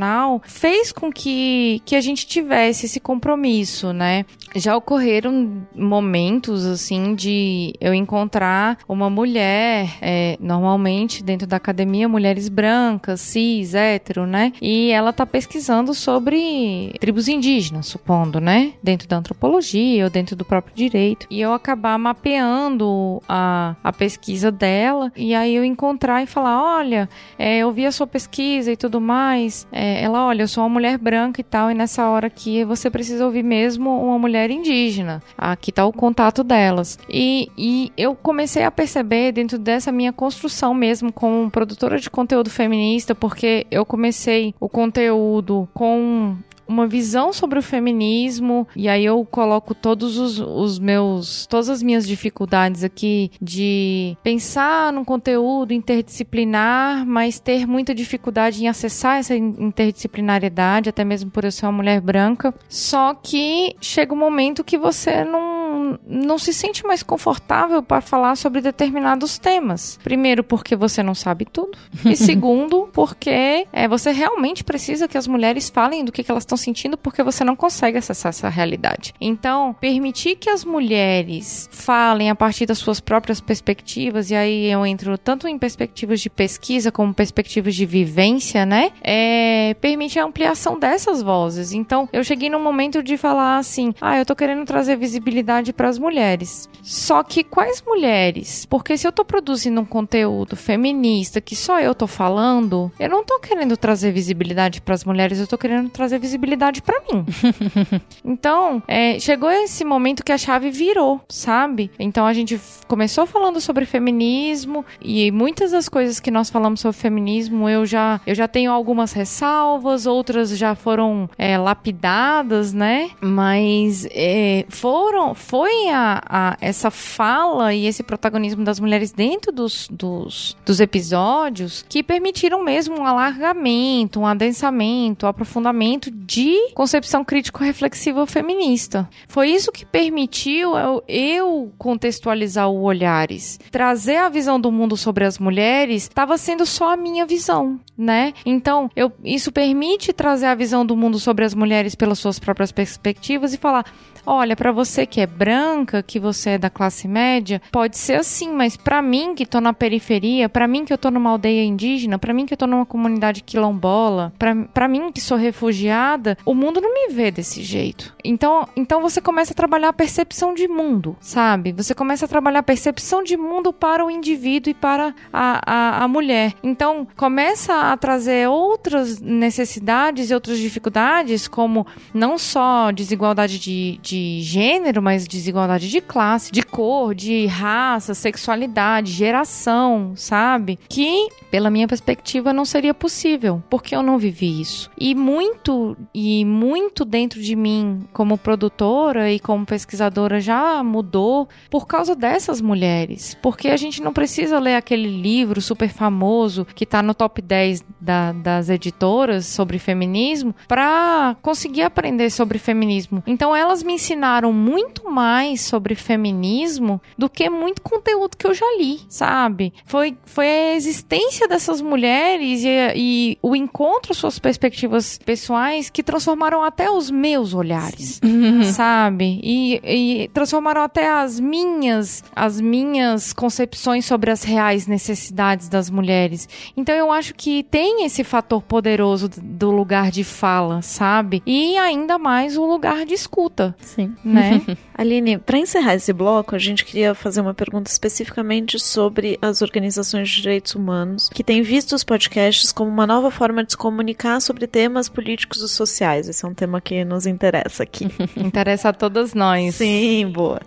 fez com que, que a gente tivesse esse compromisso, né? Já ocorreram momentos, assim, de eu encontrar uma mulher, é, normalmente dentro da academia, mulheres brancas, cis, hétero, né? E ela tá pesquisando sobre tribos indígenas, supondo, né? Dentro da antropologia ou dentro do próprio direito. E eu acabar mapeando a, a pesquisa dela e aí eu encontrar e falar: olha, é, eu vi a sua pesquisa e tudo mais. É, ela, olha, eu sou uma mulher branca e tal, e nessa hora aqui você precisa ouvir mesmo uma mulher indígena. Aqui tá o contato delas. E, e eu comecei a perceber dentro dessa minha construção mesmo como produtora de conteúdo feminista, porque eu comecei o conteúdo com uma visão sobre o feminismo e aí eu coloco todos os, os, meus todas as minhas dificuldades aqui de pensar num conteúdo interdisciplinar, mas ter muita dificuldade em acessar essa interdisciplinariedade, até mesmo por eu ser uma mulher branca. Só que chega um momento que você não não se sente mais confortável para falar sobre determinados temas. Primeiro porque você não sabe tudo e segundo porque é, você realmente precisa que as mulheres falem do que, que elas estão estão sentindo porque você não consegue acessar essa realidade. Então, permitir que as mulheres falem a partir das suas próprias perspectivas, e aí eu entro tanto em perspectivas de pesquisa como perspectivas de vivência, né? É, permite a ampliação dessas vozes. Então, eu cheguei num momento de falar assim: ah, eu tô querendo trazer visibilidade para as mulheres. Só que quais mulheres? Porque se eu tô produzindo um conteúdo feminista que só eu tô falando, eu não tô querendo trazer visibilidade para as mulheres, eu tô querendo trazer visibilidade para mim. então, é, chegou esse momento que a chave virou, sabe? Então a gente começou falando sobre feminismo e muitas das coisas que nós falamos sobre feminismo eu já, eu já tenho algumas ressalvas, outras já foram é, lapidadas, né? Mas é, foram, foi a, a, essa fala e esse protagonismo das mulheres dentro dos, dos, dos episódios que permitiram mesmo um alargamento, um adensamento, um aprofundamento de concepção crítico-reflexiva feminista. Foi isso que permitiu eu, eu contextualizar o Olhares. Trazer a visão do mundo sobre as mulheres estava sendo só a minha visão, né? Então, eu, isso permite trazer a visão do mundo sobre as mulheres pelas suas próprias perspectivas e falar: olha, para você que é branca, que você é da classe média, pode ser assim, mas para mim que tô na periferia, para mim que eu tô numa aldeia indígena, para mim que eu tô numa comunidade quilombola, para mim que sou refugiada, o mundo não me vê desse jeito. Então, então você começa a trabalhar a percepção de mundo, sabe? Você começa a trabalhar a percepção de mundo para o indivíduo e para a, a, a mulher. Então, começa a trazer outras necessidades e outras dificuldades, como não só desigualdade de, de de gênero, mas desigualdade de classe, de cor, de raça, sexualidade, geração, sabe? Que, pela minha perspectiva, não seria possível, porque eu não vivi isso. E muito, e muito dentro de mim, como produtora e como pesquisadora, já mudou por causa dessas mulheres. Porque a gente não precisa ler aquele livro super famoso que tá no top 10 da, das editoras sobre feminismo para conseguir aprender sobre feminismo. Então elas me ensinaram muito mais sobre feminismo do que muito conteúdo que eu já li, sabe? Foi, foi a existência dessas mulheres e, e o encontro suas perspectivas pessoais que transformaram até os meus olhares, sabe? E, e transformaram até as minhas, as minhas concepções sobre as reais necessidades das mulheres. Então eu acho que tem esse fator poderoso do lugar de fala, sabe? E ainda mais o lugar de escuta. Sim. Né? Aline, para encerrar esse bloco, a gente queria fazer uma pergunta especificamente sobre as organizações de direitos humanos que têm visto os podcasts como uma nova forma de se comunicar sobre temas políticos e sociais. Esse é um tema que nos interessa aqui. interessa a todas nós. Sim, boa.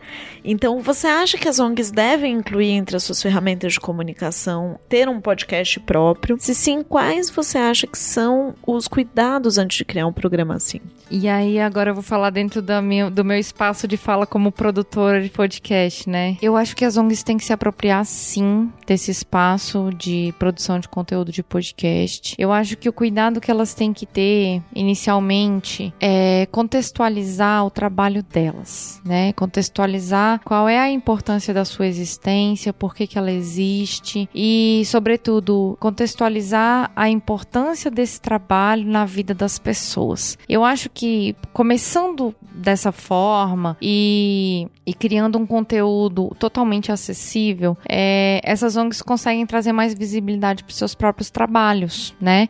Então, você acha que as ONGs devem incluir entre as suas ferramentas de comunicação ter um podcast próprio? Se sim, quais você acha que são os cuidados antes de criar um programa assim? E aí, agora eu vou falar dentro do meu, do meu espaço de fala como produtora de podcast, né? Eu acho que as ONGs têm que se apropriar, sim, desse espaço de produção de conteúdo de podcast. Eu acho que o cuidado que elas têm que ter, inicialmente, é contextualizar o trabalho delas, né? Contextualizar qual é a importância da sua existência, por que, que ela existe e, sobretudo, contextualizar a importância desse trabalho na vida das pessoas. Eu acho que começando dessa forma e, e criando um conteúdo totalmente acessível, é, essas ONGs conseguem trazer mais visibilidade para os seus próprios trabalhos, né?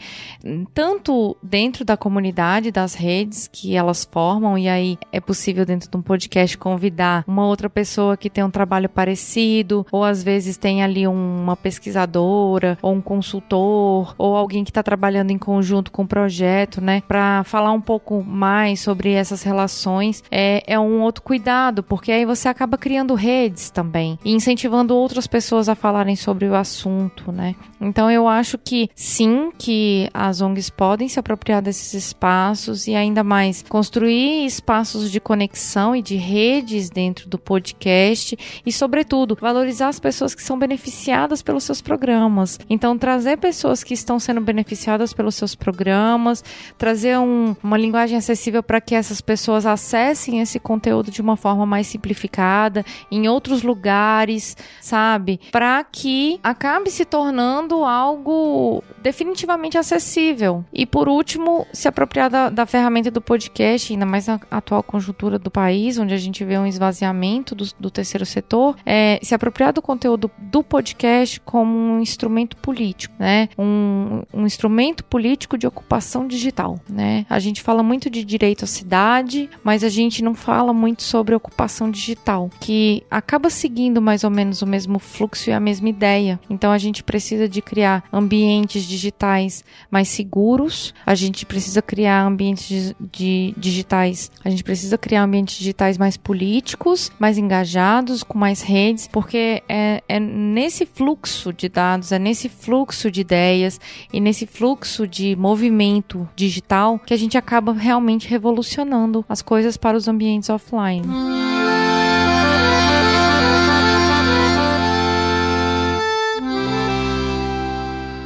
Tanto dentro da comunidade, das redes que elas formam, e aí é possível dentro de um podcast convidar uma outra pessoa que tem um trabalho parecido, ou às vezes tem ali uma pesquisadora, ou um consultor, ou alguém que está trabalhando em conjunto com o projeto, né? Para falar um pouco mais sobre essas relações, é, é um outro cuidado, porque aí você acaba criando redes também e incentivando outras pessoas a falarem sobre o assunto, né? Então eu acho que sim, que as ONGs podem se apropriar desses espaços e ainda mais construir espaços de conexão e de redes dentro do podcast e, sobretudo, valorizar as pessoas que são beneficiadas pelos seus programas. Então, trazer pessoas que estão sendo beneficiadas pelos seus programas, trazer um, uma linguagem acessível para que essas pessoas acessem esse conteúdo de uma forma mais simplificada, em outros lugares, sabe? Para que acabe se tornando algo definitivamente acessível. E por último, se apropriar da, da ferramenta do podcast, ainda mais na atual conjuntura do país, onde a gente vê um esvaziamento do, do terceiro setor, é, se apropriar do conteúdo do podcast como um instrumento político, né? Um, um instrumento político de ocupação digital, né? A gente fala muito de direito à cidade, mas a gente não fala muito sobre ocupação digital, que acaba seguindo mais ou menos o mesmo fluxo e a mesma ideia. Então a gente precisa de criar ambientes digitais mais seguros, a gente precisa criar ambientes de digitais, a gente precisa criar ambientes digitais mais políticos, mais engajados, com mais redes, porque é, é nesse fluxo de dados, é nesse fluxo de ideias e nesse fluxo de movimento digital que a gente acaba realmente revolucionando as coisas para os ambientes offline.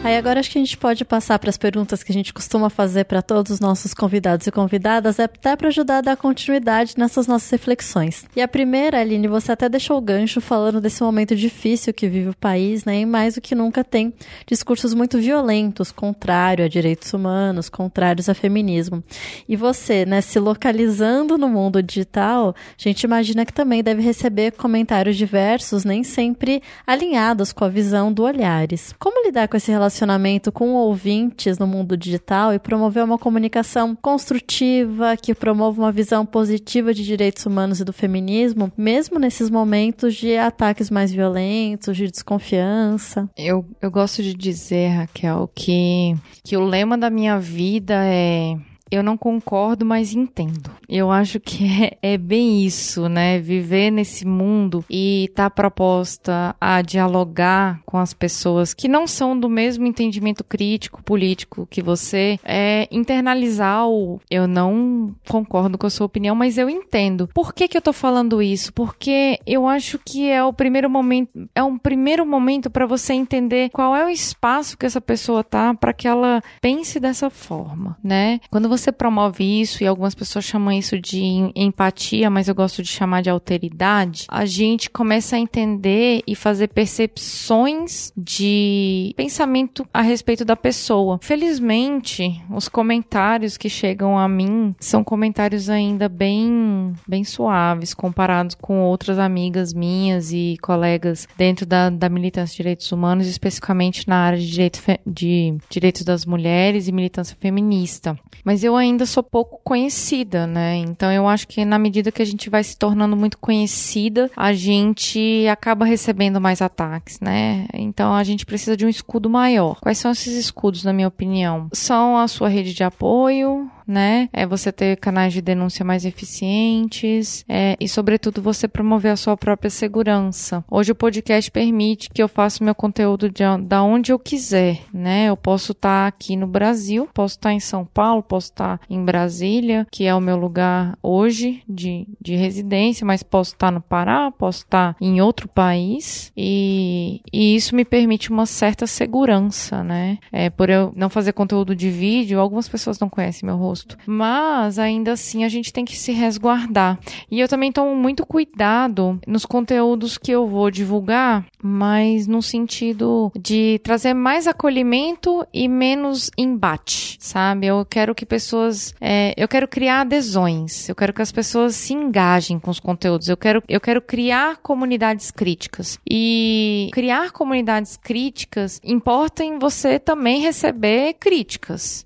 Aí agora acho que a gente pode passar para as perguntas que a gente costuma fazer para todos os nossos convidados e convidadas, é até para ajudar a dar continuidade nessas nossas reflexões. E a primeira, Aline, você até deixou o gancho falando desse momento difícil que vive o país, né? E mais do que nunca tem discursos muito violentos, contrário a direitos humanos, contrários a feminismo. E você, né, se localizando no mundo digital, a gente imagina que também deve receber comentários diversos, nem sempre alinhados com a visão do Olhares. Como lidar com esse relacionamento relacionamento com ouvintes no mundo digital e promover uma comunicação construtiva que promova uma visão positiva de direitos humanos e do feminismo, mesmo nesses momentos de ataques mais violentos, de desconfiança. Eu, eu gosto de dizer, Raquel, que, que o lema da minha vida é eu não concordo, mas entendo. Eu acho que é, é bem isso, né? Viver nesse mundo e estar tá proposta a dialogar com as pessoas que não são do mesmo entendimento crítico político que você, é internalizar o eu não concordo com a sua opinião, mas eu entendo. Por que que eu tô falando isso? Porque eu acho que é o primeiro momento, é um primeiro momento para você entender qual é o espaço que essa pessoa tá para que ela pense dessa forma, né? Quando você você promove isso, e algumas pessoas chamam isso de empatia, mas eu gosto de chamar de alteridade, a gente começa a entender e fazer percepções de pensamento a respeito da pessoa. Felizmente, os comentários que chegam a mim são comentários ainda bem, bem suaves comparados com outras amigas minhas e colegas dentro da, da militância de direitos humanos, especificamente na área de, direito de direitos das mulheres e militância feminista. Mas eu eu ainda sou pouco conhecida, né? Então eu acho que na medida que a gente vai se tornando muito conhecida, a gente acaba recebendo mais ataques, né? Então a gente precisa de um escudo maior. Quais são esses escudos, na minha opinião? São a sua rede de apoio, né? É você ter canais de denúncia mais eficientes é, e, sobretudo, você promover a sua própria segurança. Hoje o podcast permite que eu faça meu conteúdo de, onde eu quiser, né? Eu posso estar tá aqui no Brasil, posso estar tá em São Paulo, posso estar tá em Brasília, que é o meu lugar hoje de, de residência, mas posso estar no Pará, posso estar em outro país e, e isso me permite uma certa segurança, né? É, por eu não fazer conteúdo de vídeo, algumas pessoas não conhecem meu rosto mas ainda assim a gente tem que se resguardar. E eu também tomo muito cuidado nos conteúdos que eu vou divulgar, mas no sentido de trazer mais acolhimento e menos embate, sabe? Eu quero que pessoas, é, eu quero criar adesões, eu quero que as pessoas se engajem com os conteúdos, eu quero, eu quero criar comunidades críticas. E criar comunidades críticas importa em você também receber críticas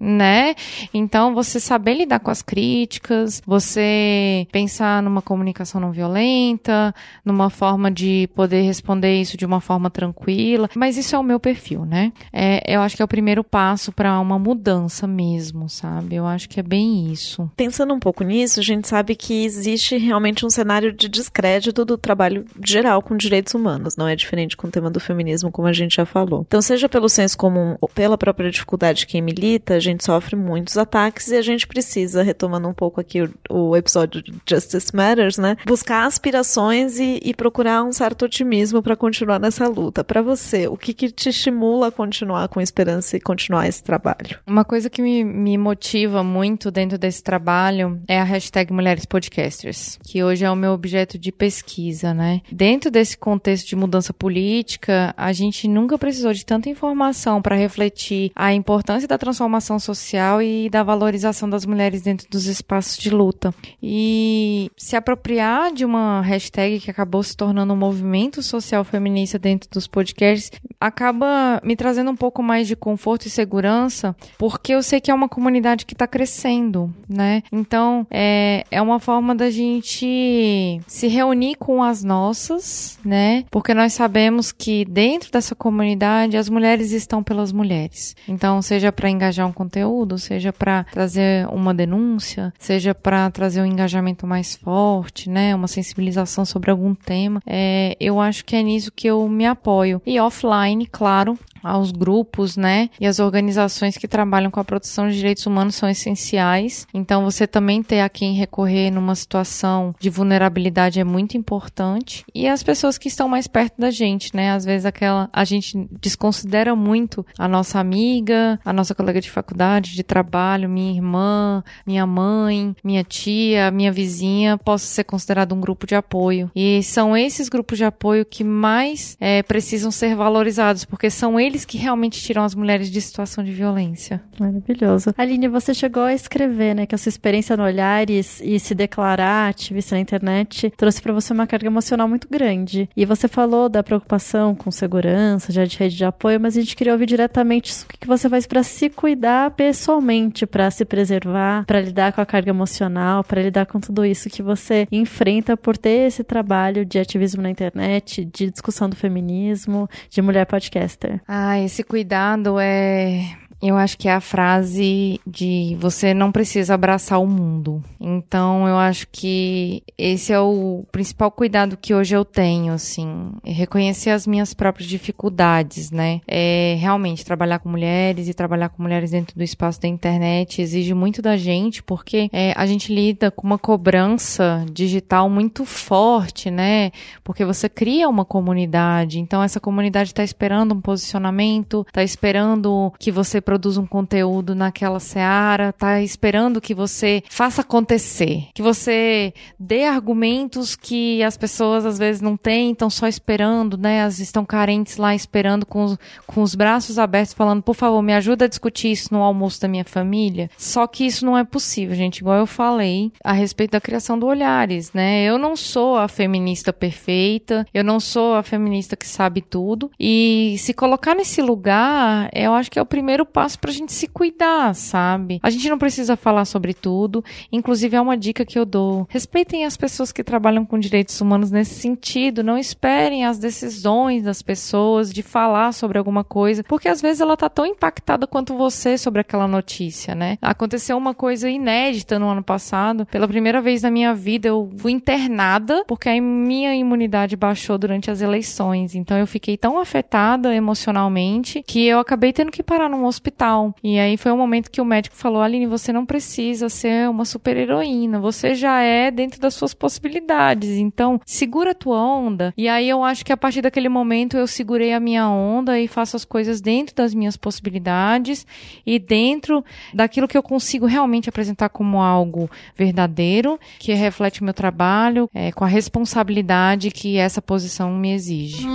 né? Então, você saber lidar com as críticas, você pensar numa comunicação não violenta, numa forma de poder responder isso de uma forma tranquila. Mas isso é o meu perfil, né? É, eu acho que é o primeiro passo para uma mudança mesmo, sabe? Eu acho que é bem isso. Pensando um pouco nisso, a gente sabe que existe realmente um cenário de descrédito do trabalho geral com direitos humanos. Não é diferente com o tema do feminismo, como a gente já falou. Então, seja pelo senso comum ou pela própria dificuldade de quem a gente sofre muitos ataques e a gente precisa, retomando um pouco aqui o, o episódio de Justice Matters, né? Buscar aspirações e, e procurar um certo otimismo para continuar nessa luta. Para você, o que, que te estimula a continuar com esperança e continuar esse trabalho? Uma coisa que me, me motiva muito dentro desse trabalho é a hashtag Mulheres Podcasters, que hoje é o meu objeto de pesquisa, né? Dentro desse contexto de mudança política, a gente nunca precisou de tanta informação para refletir a importância da transformação transformação social e da valorização das mulheres dentro dos espaços de luta. E se apropriar de uma hashtag que acabou se tornando um movimento social feminista dentro dos podcasts acaba me trazendo um pouco mais de conforto e segurança, porque eu sei que é uma comunidade que está crescendo, né? Então, é, é uma forma da gente se reunir com as nossas, né? Porque nós sabemos que dentro dessa comunidade as mulheres estão pelas mulheres. Então, seja para engajar um conteúdo, seja para trazer uma denúncia, seja para trazer um engajamento mais forte, né, uma sensibilização sobre algum tema. É, eu acho que é nisso que eu me apoio. E offline, claro, aos grupos, né? E as organizações que trabalham com a proteção de direitos humanos são essenciais. Então, você também ter a quem recorrer numa situação de vulnerabilidade é muito importante. E as pessoas que estão mais perto da gente, né? Às vezes aquela a gente desconsidera muito a nossa amiga, a nossa colega de faculdade, de trabalho, minha irmã, minha mãe, minha tia, minha vizinha, possa ser considerado um grupo de apoio. E são esses grupos de apoio que mais é, precisam ser valorizados, porque são eles eles que realmente tiram as mulheres de situação de violência. Maravilhoso. Aline, você chegou a escrever, né, que a sua experiência no Olhares e se declarar ativista na internet trouxe para você uma carga emocional muito grande. E você falou da preocupação com segurança, já de rede de apoio, mas a gente queria ouvir diretamente o que você faz para se cuidar pessoalmente, para se preservar, para lidar com a carga emocional, para lidar com tudo isso que você enfrenta por ter esse trabalho de ativismo na internet, de discussão do feminismo, de mulher podcaster. Ah, ah, esse cuidado é eu acho que é a frase de você não precisa abraçar o mundo. Então, eu acho que esse é o principal cuidado que hoje eu tenho, assim, reconhecer as minhas próprias dificuldades, né? É realmente trabalhar com mulheres e trabalhar com mulheres dentro do espaço da internet exige muito da gente, porque é, a gente lida com uma cobrança digital muito forte, né? Porque você cria uma comunidade, então essa comunidade está esperando um posicionamento, está esperando que você produz um conteúdo naquela seara, tá esperando que você faça acontecer, que você dê argumentos que as pessoas às vezes não têm, estão só esperando, né? Elas estão carentes lá esperando com os, com os braços abertos, falando, por favor, me ajuda a discutir isso no almoço da minha família. Só que isso não é possível, gente, igual eu falei a respeito da criação do Olhares, né? Eu não sou a feminista perfeita, eu não sou a feminista que sabe tudo, e se colocar nesse lugar, eu acho que é o primeiro passo espaço pra gente se cuidar, sabe? A gente não precisa falar sobre tudo. Inclusive, é uma dica que eu dou. Respeitem as pessoas que trabalham com direitos humanos nesse sentido. Não esperem as decisões das pessoas de falar sobre alguma coisa, porque às vezes ela tá tão impactada quanto você sobre aquela notícia, né? Aconteceu uma coisa inédita no ano passado. Pela primeira vez na minha vida, eu fui internada porque a minha imunidade baixou durante as eleições. Então eu fiquei tão afetada emocionalmente que eu acabei tendo que parar num hospital. E aí foi um momento que o médico falou: Aline, você não precisa ser uma super heroína, você já é dentro das suas possibilidades. Então segura a tua onda. E aí eu acho que a partir daquele momento eu segurei a minha onda e faço as coisas dentro das minhas possibilidades e dentro daquilo que eu consigo realmente apresentar como algo verdadeiro, que reflete o meu trabalho, é, com a responsabilidade que essa posição me exige.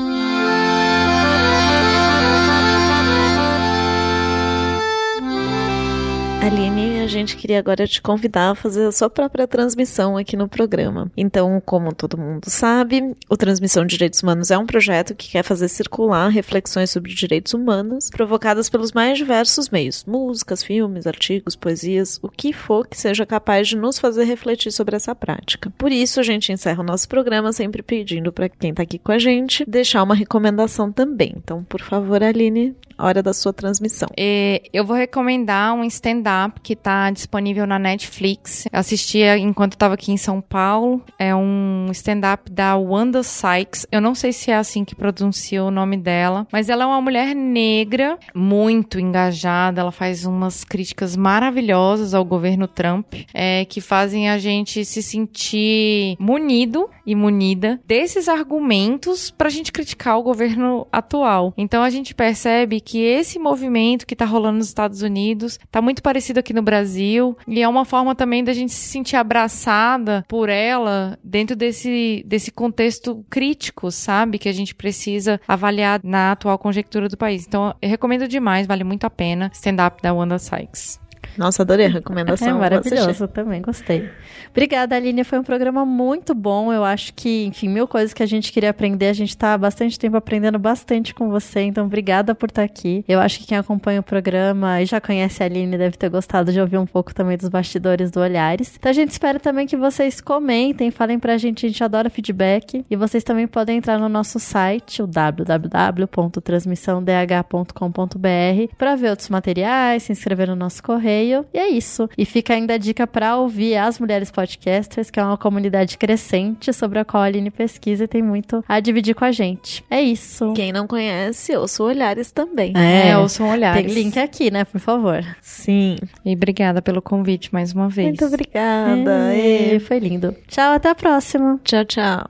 Aline, a gente queria agora te convidar a fazer a sua própria transmissão aqui no programa. Então, como todo mundo sabe, o Transmissão de Direitos Humanos é um projeto que quer fazer circular reflexões sobre direitos humanos provocadas pelos mais diversos meios: músicas, filmes, artigos, poesias, o que for que seja capaz de nos fazer refletir sobre essa prática. Por isso, a gente encerra o nosso programa sempre pedindo para quem está aqui com a gente deixar uma recomendação também. Então, por favor, Aline, hora da sua transmissão. É, eu vou recomendar um stand-up que está disponível na Netflix. Eu assistia enquanto estava aqui em São Paulo. É um stand-up da Wanda Sykes. Eu não sei se é assim que pronuncia o nome dela, mas ela é uma mulher negra, muito engajada. Ela faz umas críticas maravilhosas ao governo Trump, é, que fazem a gente se sentir munido e munida desses argumentos para a gente criticar o governo atual. Então a gente percebe que esse movimento que está rolando nos Estados Unidos está muito parecido aqui no Brasil e é uma forma também da gente se sentir abraçada por ela dentro desse, desse contexto crítico, sabe? Que a gente precisa avaliar na atual conjectura do país. Então, eu recomendo demais, vale muito a pena. Stand-up da Wanda Sykes. Nossa, adorei a recomendação. É maravilhoso, também gostei. Obrigada, Aline. Foi um programa muito bom. Eu acho que, enfim, mil coisas que a gente queria aprender. A gente está há bastante tempo aprendendo bastante com você. Então, obrigada por estar aqui. Eu acho que quem acompanha o programa e já conhece a Aline deve ter gostado de ouvir um pouco também dos bastidores do Olhares. Então, a gente espera também que vocês comentem, falem pra gente. A gente adora feedback. E vocês também podem entrar no nosso site, o www.transmissãodh.com.br, para ver outros materiais, se inscrever no nosso correio e é isso. E fica ainda a dica para ouvir as Mulheres Podcasters, que é uma comunidade crescente sobre a qual a Aline pesquisa e tem muito a dividir com a gente. É isso. Quem não conhece, ouça Olhares também. É, é ouçam Olhares. Tem link aqui, né, por favor. Sim. E obrigada pelo convite mais uma vez. Muito obrigada. É, e... Foi lindo. Tchau, até a próxima. Tchau, tchau.